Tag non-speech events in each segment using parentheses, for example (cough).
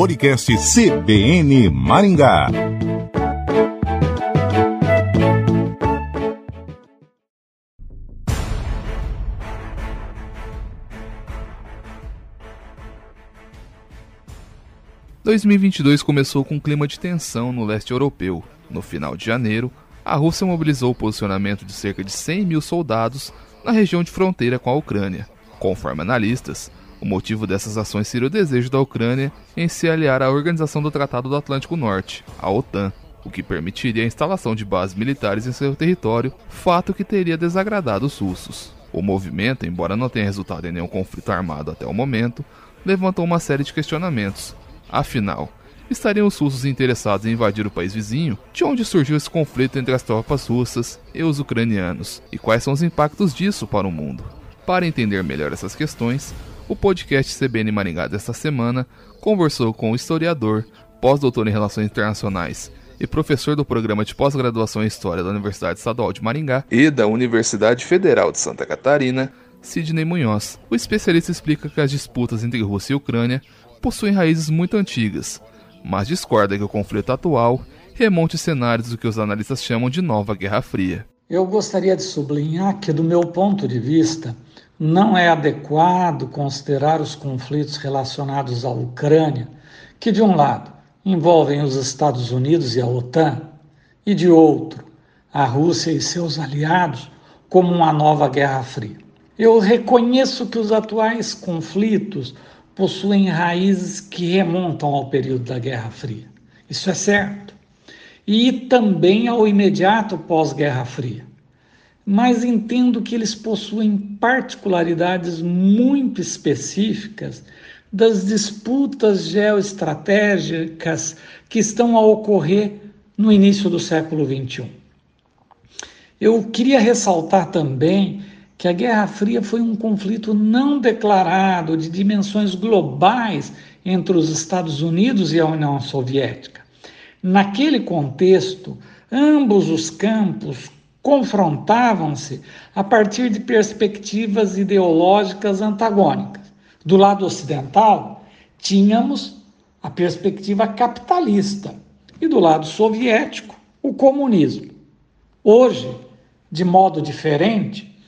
podcast CBN Maringá. ...2022 começou com um clima de tensão no leste europeu. No final de janeiro, a Rússia mobilizou o posicionamento de cerca de 100 mil soldados na região de fronteira com a Ucrânia. Conforme analistas, o motivo dessas ações seria o desejo da Ucrânia em se aliar à Organização do Tratado do Atlântico Norte, a OTAN, o que permitiria a instalação de bases militares em seu território, fato que teria desagradado os russos. O movimento, embora não tenha resultado em nenhum conflito armado até o momento, levantou uma série de questionamentos. Afinal, estariam os russos interessados em invadir o país vizinho? De onde surgiu esse conflito entre as tropas russas e os ucranianos? E quais são os impactos disso para o mundo? Para entender melhor essas questões, o podcast CBN Maringá desta semana conversou com o historiador, pós-doutor em Relações Internacionais e professor do programa de pós-graduação em História da Universidade Estadual de Maringá e da Universidade Federal de Santa Catarina, Sidney Munhoz. O especialista explica que as disputas entre Rússia e Ucrânia possuem raízes muito antigas, mas discorda que o conflito atual remonte cenários do que os analistas chamam de nova Guerra Fria. Eu gostaria de sublinhar que, do meu ponto de vista, não é adequado considerar os conflitos relacionados à Ucrânia, que, de um lado, envolvem os Estados Unidos e a OTAN, e de outro, a Rússia e seus aliados, como uma nova Guerra Fria. Eu reconheço que os atuais conflitos possuem raízes que remontam ao período da Guerra Fria. Isso é certo. E também ao imediato pós-Guerra Fria mas entendo que eles possuem particularidades muito específicas das disputas geoestratégicas que estão a ocorrer no início do século XXI. Eu queria ressaltar também que a Guerra Fria foi um conflito não declarado de dimensões globais entre os Estados Unidos e a União Soviética. Naquele contexto, ambos os campos confrontavam-se a partir de perspectivas ideológicas antagônicas. Do lado ocidental, tínhamos a perspectiva capitalista e do lado soviético, o comunismo. Hoje, de modo diferente,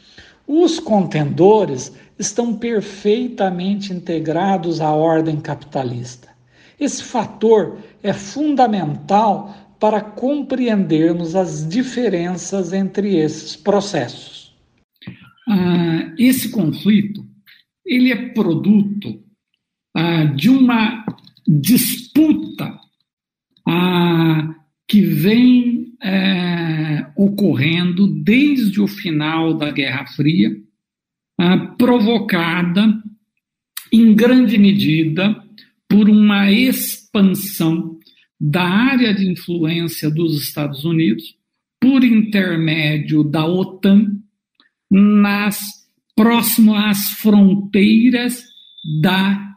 os contendores estão perfeitamente integrados à ordem capitalista. Esse fator é fundamental para compreendermos as diferenças entre esses processos. Ah, esse conflito ele é produto ah, de uma disputa ah, que vem é, ocorrendo desde o final da Guerra Fria, ah, provocada em grande medida por uma expansão da área de influência dos Estados Unidos por intermédio da OTAN nas próximo às fronteiras da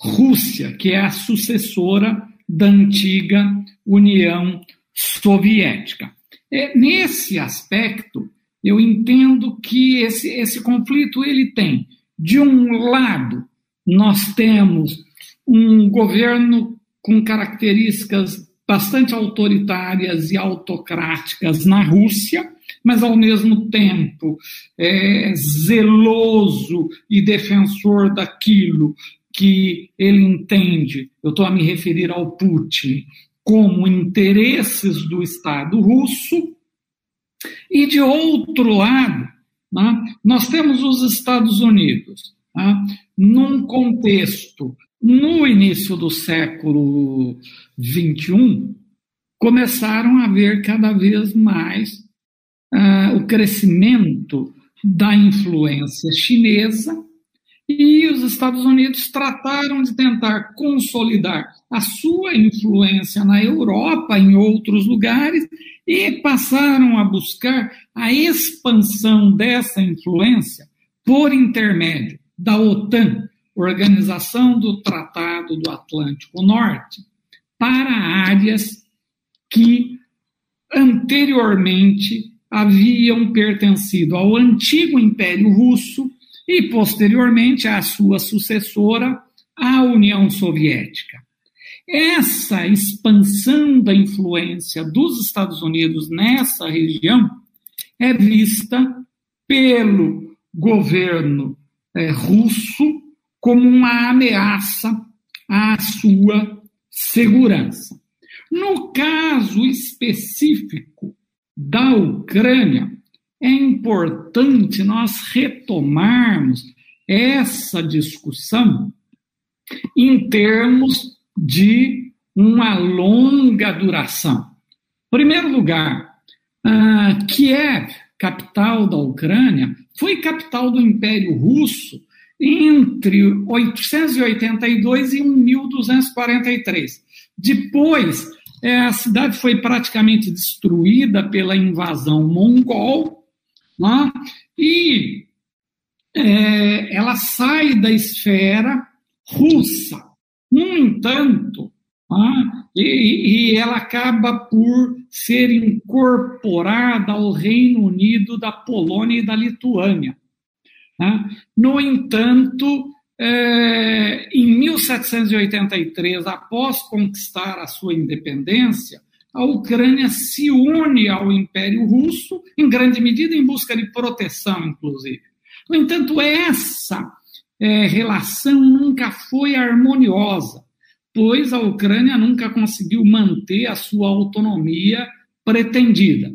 Rússia, que é a sucessora da antiga União Soviética. É, nesse aspecto, eu entendo que esse, esse conflito ele tem, de um lado, nós temos um governo com características bastante autoritárias e autocráticas na Rússia, mas ao mesmo tempo é, zeloso e defensor daquilo que ele entende, eu estou a me referir ao Putin, como interesses do Estado russo, e de outro lado, né, nós temos os Estados Unidos, né, num contexto no início do século XXI, começaram a haver cada vez mais uh, o crescimento da influência chinesa e os Estados Unidos trataram de tentar consolidar a sua influência na Europa, em outros lugares, e passaram a buscar a expansão dessa influência por intermédio da OTAN, Organização do Tratado do Atlântico Norte, para áreas que anteriormente haviam pertencido ao antigo Império Russo e, posteriormente, à sua sucessora, a União Soviética. essa expansão da influência dos Estados Unidos nessa região é vista pelo governo é, russo como uma ameaça à sua segurança. No caso específico da Ucrânia, é importante nós retomarmos essa discussão em termos de uma longa duração. Em primeiro lugar, uh, Kiev, capital da Ucrânia, foi capital do Império Russo entre 882 e 1243. Depois, é, a cidade foi praticamente destruída pela invasão mongol, né? e é, ela sai da esfera russa. No entanto, né? e, e ela acaba por ser incorporada ao Reino Unido da Polônia e da Lituânia. Né? No entanto, é, em 1783, após conquistar a sua independência, a Ucrânia se une ao Império Russo, em grande medida em busca de proteção, inclusive. No entanto, essa é, relação nunca foi harmoniosa, pois a Ucrânia nunca conseguiu manter a sua autonomia pretendida.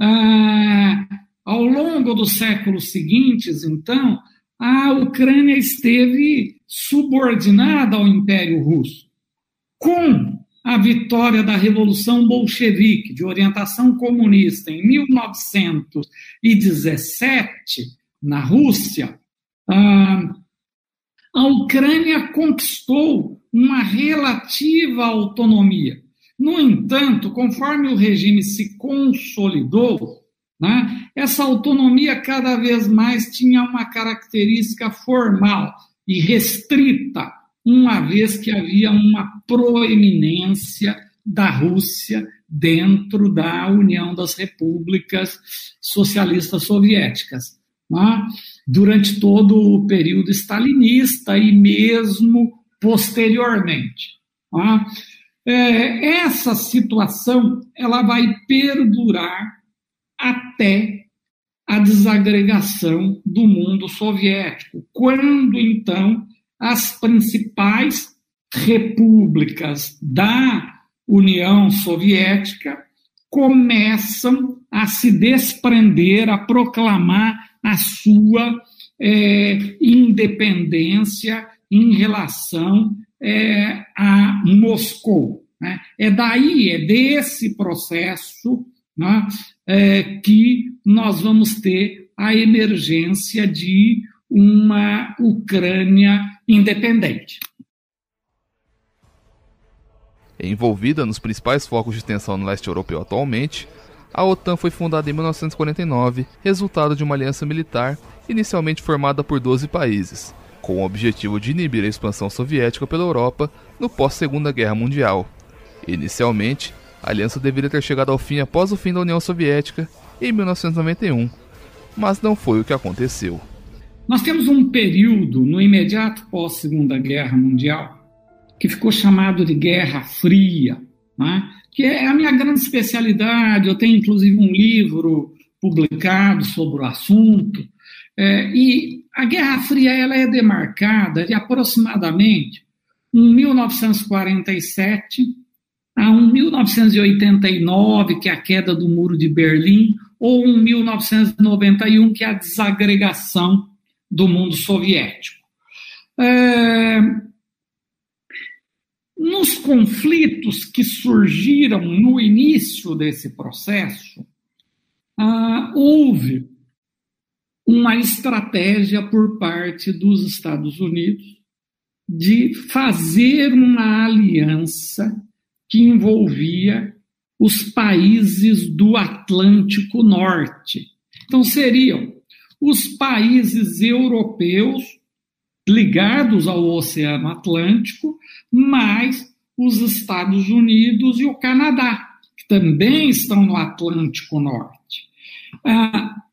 Ah, ao longo dos séculos seguintes, então, a Ucrânia esteve subordinada ao Império Russo. Com a vitória da Revolução Bolchevique, de orientação comunista, em 1917, na Rússia, a Ucrânia conquistou uma relativa autonomia. No entanto, conforme o regime se consolidou, né? Essa autonomia cada vez mais tinha uma característica formal e restrita, uma vez que havia uma proeminência da Rússia dentro da União das Repúblicas Socialistas Soviéticas, né? durante todo o período stalinista e mesmo posteriormente. Né? É, essa situação ela vai perdurar até a desagregação do mundo soviético, quando então as principais repúblicas da União Soviética começam a se desprender, a proclamar a sua é, independência em relação é, a Moscou. Né? É daí, é desse processo né, é, que nós vamos ter a emergência de uma Ucrânia independente. Envolvida nos principais focos de tensão no leste europeu atualmente, a OTAN foi fundada em 1949, resultado de uma aliança militar inicialmente formada por 12 países, com o objetivo de inibir a expansão soviética pela Europa no pós-Segunda Guerra Mundial. Inicialmente, a aliança deveria ter chegado ao fim após o fim da União Soviética, em 1991, mas não foi o que aconteceu. Nós temos um período no imediato pós-Segunda Guerra Mundial que ficou chamado de Guerra Fria, né? que é a minha grande especialidade. Eu tenho inclusive um livro publicado sobre o assunto. É, e a Guerra Fria ela é demarcada de aproximadamente em 1947 a um 1989, que é a queda do Muro de Berlim, ou um 1991, que é a desagregação do mundo soviético. É... Nos conflitos que surgiram no início desse processo, ah, houve uma estratégia por parte dos Estados Unidos de fazer uma aliança que envolvia os países do Atlântico Norte. Então, seriam os países europeus ligados ao Oceano Atlântico, mais os Estados Unidos e o Canadá, que também estão no Atlântico Norte.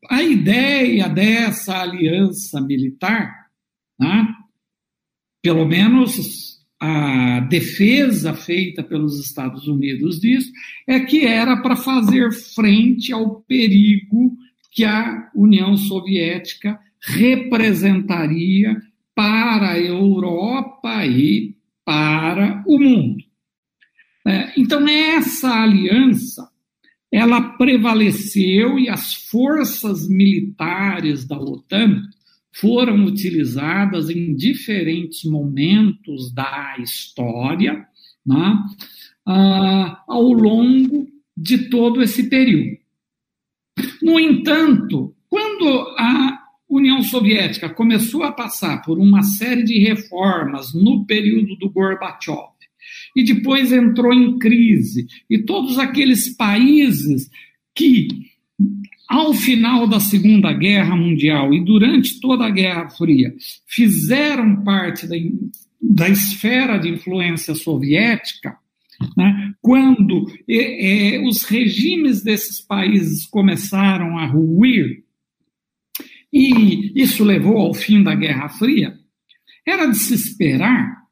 A, ideia dessa aliança militar, né, pelo menos a defesa feita pelos Estados Unidos disso é que era para fazer frente ao perigo que a União Soviética representaria para a Europa e para o mundo. É, então, essa aliança ela prevaleceu e as forças militares da OTAN foram utilizadas em diferentes momentos da história, né, uh, ao longo de todo esse período. No entanto, quando a União Soviética começou a passar por uma série de reformas no período do Gorbachev, e depois entrou em crise, e todos aqueles países que, ao final da Segunda Guerra Mundial e durante toda a Guerra Fria, fizeram parte da, da esfera de influência soviética, né? Quando é, é, os regimes desses países começaram a ruir, e isso levou ao fim da Guerra Fria, era de se esperar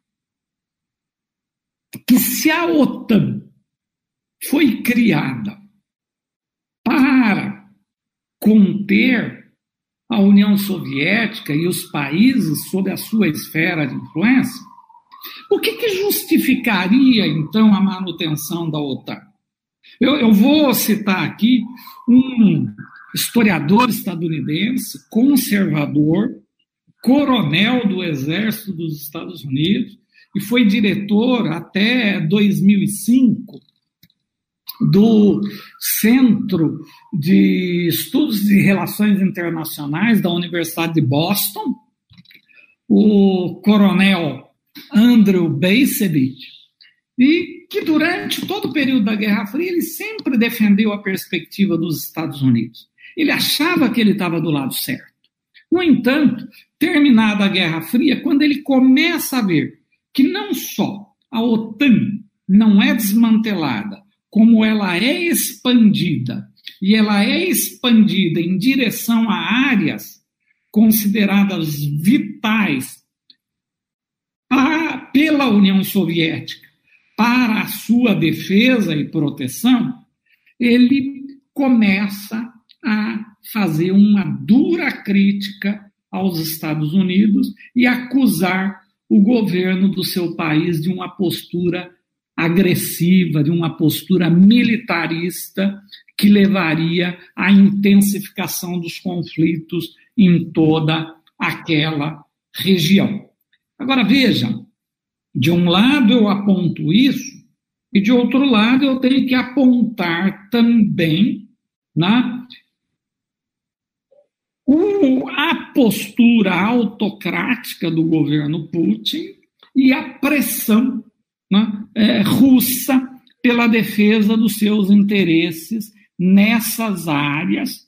que se a OTAN foi criada conter a União Soviética e os países sob a sua esfera de influência, o que, que justificaria, então, a manutenção da OTAN? Eu, eu vou citar aqui um historiador estadunidense, conservador, coronel do Exército dos Estados Unidos, e foi diretor até 2005 do Centro de Estudos de Relações Internacionais da Universidade de Boston, o coronel Andrew Bacevich, e que durante todo o período da Guerra Fria ele sempre defendeu a perspectiva dos Estados Unidos. Ele achava que ele estava do lado certo. No entanto, terminada a Guerra Fria, quando ele começa a ver que não só a OTAN não é desmantelada, como ela é expandida, e ela é expandida em direção a áreas consideradas vitais pela União Soviética para a sua defesa e proteção, ele começa a fazer uma dura crítica aos Estados Unidos e acusar o governo do seu país de uma postura agressiva, de uma postura militarista que levaria à intensificação dos conflitos em toda aquela região. Agora veja, de um lado eu aponto isso, e de outro lado eu tenho que apontar também né, a postura autocrática do governo Putin e a pressão né, é, russa pela defesa dos seus interesses nessas áreas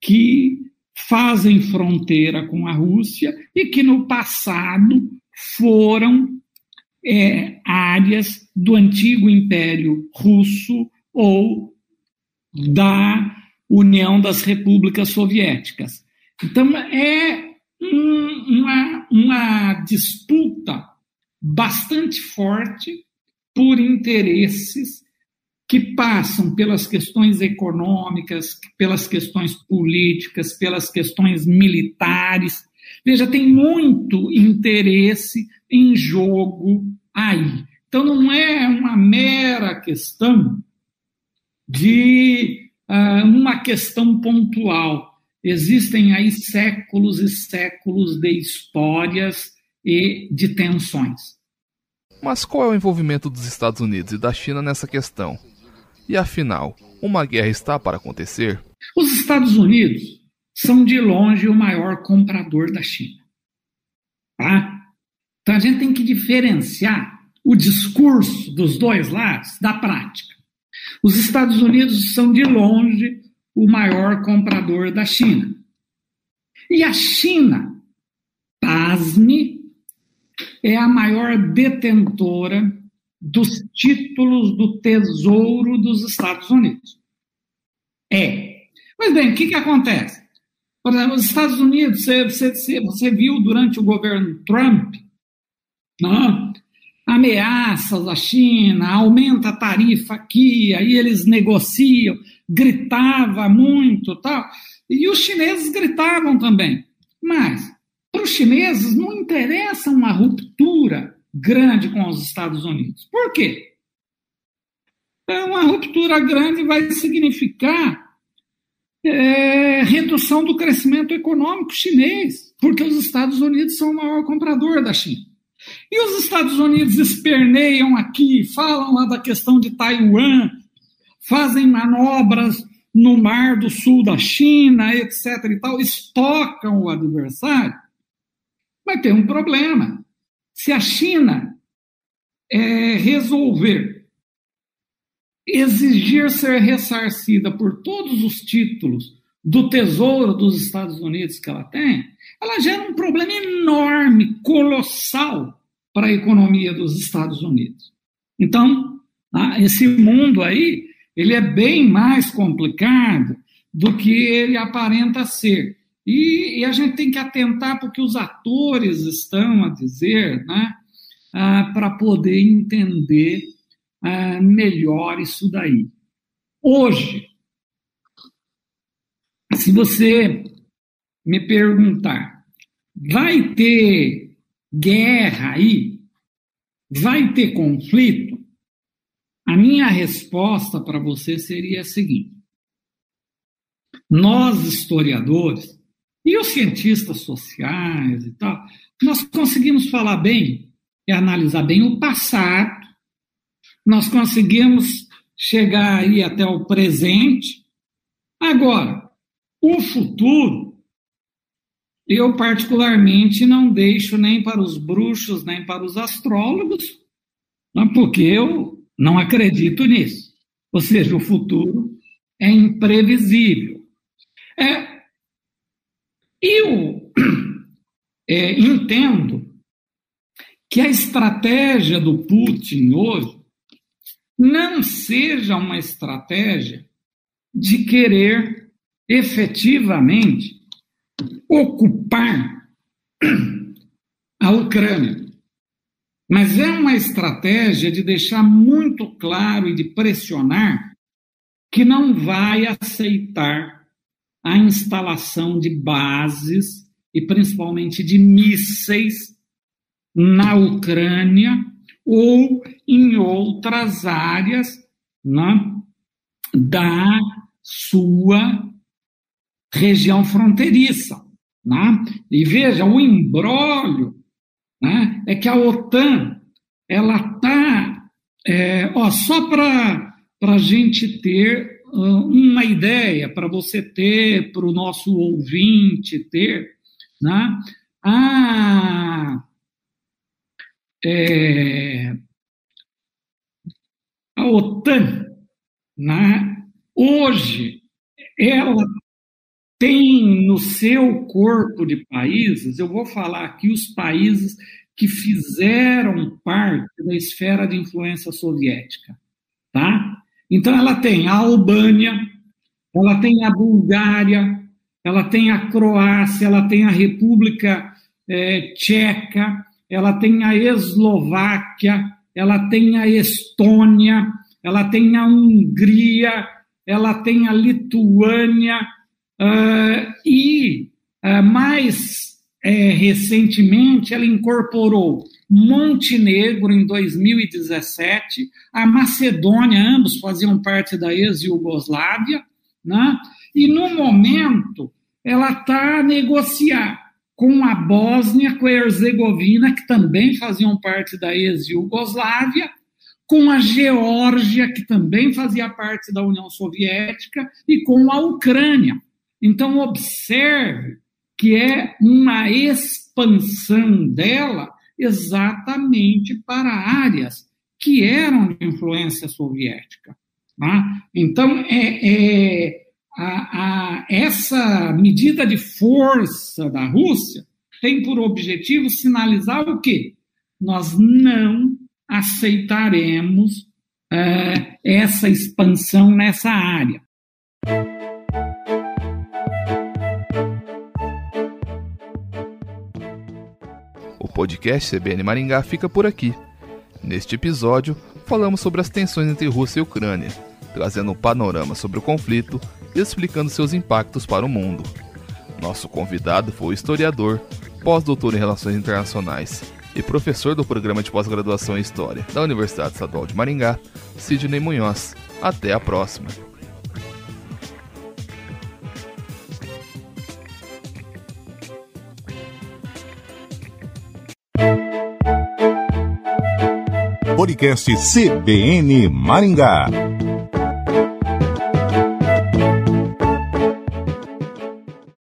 que fazem fronteira com a Rússia e que no passado foram é, áreas do antigo Império Russo ou da União das Repúblicas Soviéticas. Então, é um, uma, uma disputa bastante forte por interesses que passam pelas questões econômicas, pelas questões políticas, pelas questões militares. Veja, tem muito interesse em jogo aí. Então, não é uma mera questão de uh, uma questão pontual. Existem aí séculos e séculos de histórias e de tensões. Mas qual é o envolvimento dos Estados Unidos e da China nessa questão? E afinal, uma guerra está para acontecer? Os Estados Unidos são de longe o maior comprador da China. Tá? Então a gente tem que diferenciar o discurso dos dois lados da prática. Os Estados Unidos são, de longe, o maior comprador da China. E a China, pasme, é a maior detentora dos títulos do Tesouro dos Estados Unidos. É. Mas bem, o que, que acontece? Por exemplo, os Estados Unidos, você, você, você viu durante o governo Trump, não? ameaças à China, aumenta a tarifa aqui, aí eles negociam, gritava muito tal. E os chineses gritavam também. Mas, para os chineses, não interessa uma ruptura grande com os Estados Unidos. Por quê? Então, uma ruptura grande vai significar é, redução do crescimento econômico chinês, porque os Estados Unidos são o maior comprador da China. E os Estados Unidos esperneiam aqui, falam lá da questão de Taiwan, fazem manobras no mar do sul da China, etc. e tal, estocam o adversário. Mas tem um problema. Se a China é, resolver exigir ser ressarcida por todos os títulos do tesouro dos Estados Unidos que ela tem, ela gera um problema enorme, colossal para a economia dos Estados Unidos. Então, esse mundo aí, ele é bem mais complicado do que ele aparenta ser. E, e a gente tem que atentar porque os atores estão a dizer, né, ah, para poder entender ah, melhor isso daí. Hoje, se você me perguntar, vai ter guerra aí? Vai ter conflito? A minha resposta para você seria a seguinte: nós, historiadores, e os cientistas sociais e tal, nós conseguimos falar bem e analisar bem o passado, nós conseguimos chegar aí até o presente. Agora, o futuro, eu particularmente não deixo nem para os bruxos, nem para os astrólogos, porque eu não acredito nisso. Ou seja, o futuro é imprevisível. É, eu é, (clears throat) entendo que a estratégia do Putin hoje não seja uma estratégia de querer efetivamente ocupar (clears throat) a Ucrânia. Mas é uma estratégia de deixar muito claro e de pressionar que não vai aceitar a instalação de bases e principalmente de mísseis na Ucrânia ou em outras áreas né, da sua região fronteiriça. Né? E veja, o embrólio né, é que a OTAN ela está, é, só para a gente ter uma ideia, para você ter, para o nosso ouvinte ter, né, a, é, a OTAN, né, hoje, ela tem no seu corpo de países, eu vou falar aqui os países que fizeram parte da esfera de influência soviética, tá? Então ela tem a Albânia, ela tem a Bulgária, ela tem a Croácia, ela tem a República é, Tcheca, ela tem a Eslováquia, ela tem a Estônia, ela tem a Hungria, ela tem a Lituânia uh, e uh, mais é, recentemente ela incorporou Montenegro em 2017, a Macedônia, ambos faziam parte da ex-Yugoslávia, né? e no momento ela está a negociar com a Bósnia, com a Herzegovina, que também faziam parte da ex-Yugoslávia, com a Geórgia, que também fazia parte da União Soviética, e com a Ucrânia. Então, observe que é uma expansão dela exatamente para áreas que eram de influência soviética. Tá? Então, é, é a, a, essa medida de força da Rússia tem por objetivo sinalizar o quê? Nós não aceitaremos é, essa expansão nessa área. Podcast CBN Maringá fica por aqui. Neste episódio, falamos sobre as tensões entre Rússia e Ucrânia, trazendo um panorama sobre o conflito e explicando seus impactos para o mundo. Nosso convidado foi o historiador, pós-doutor em Relações Internacionais e professor do programa de pós-graduação em História da Universidade Estadual de Maringá, Sidney Munhoz. Até a próxima! Podcast CBN Maringá.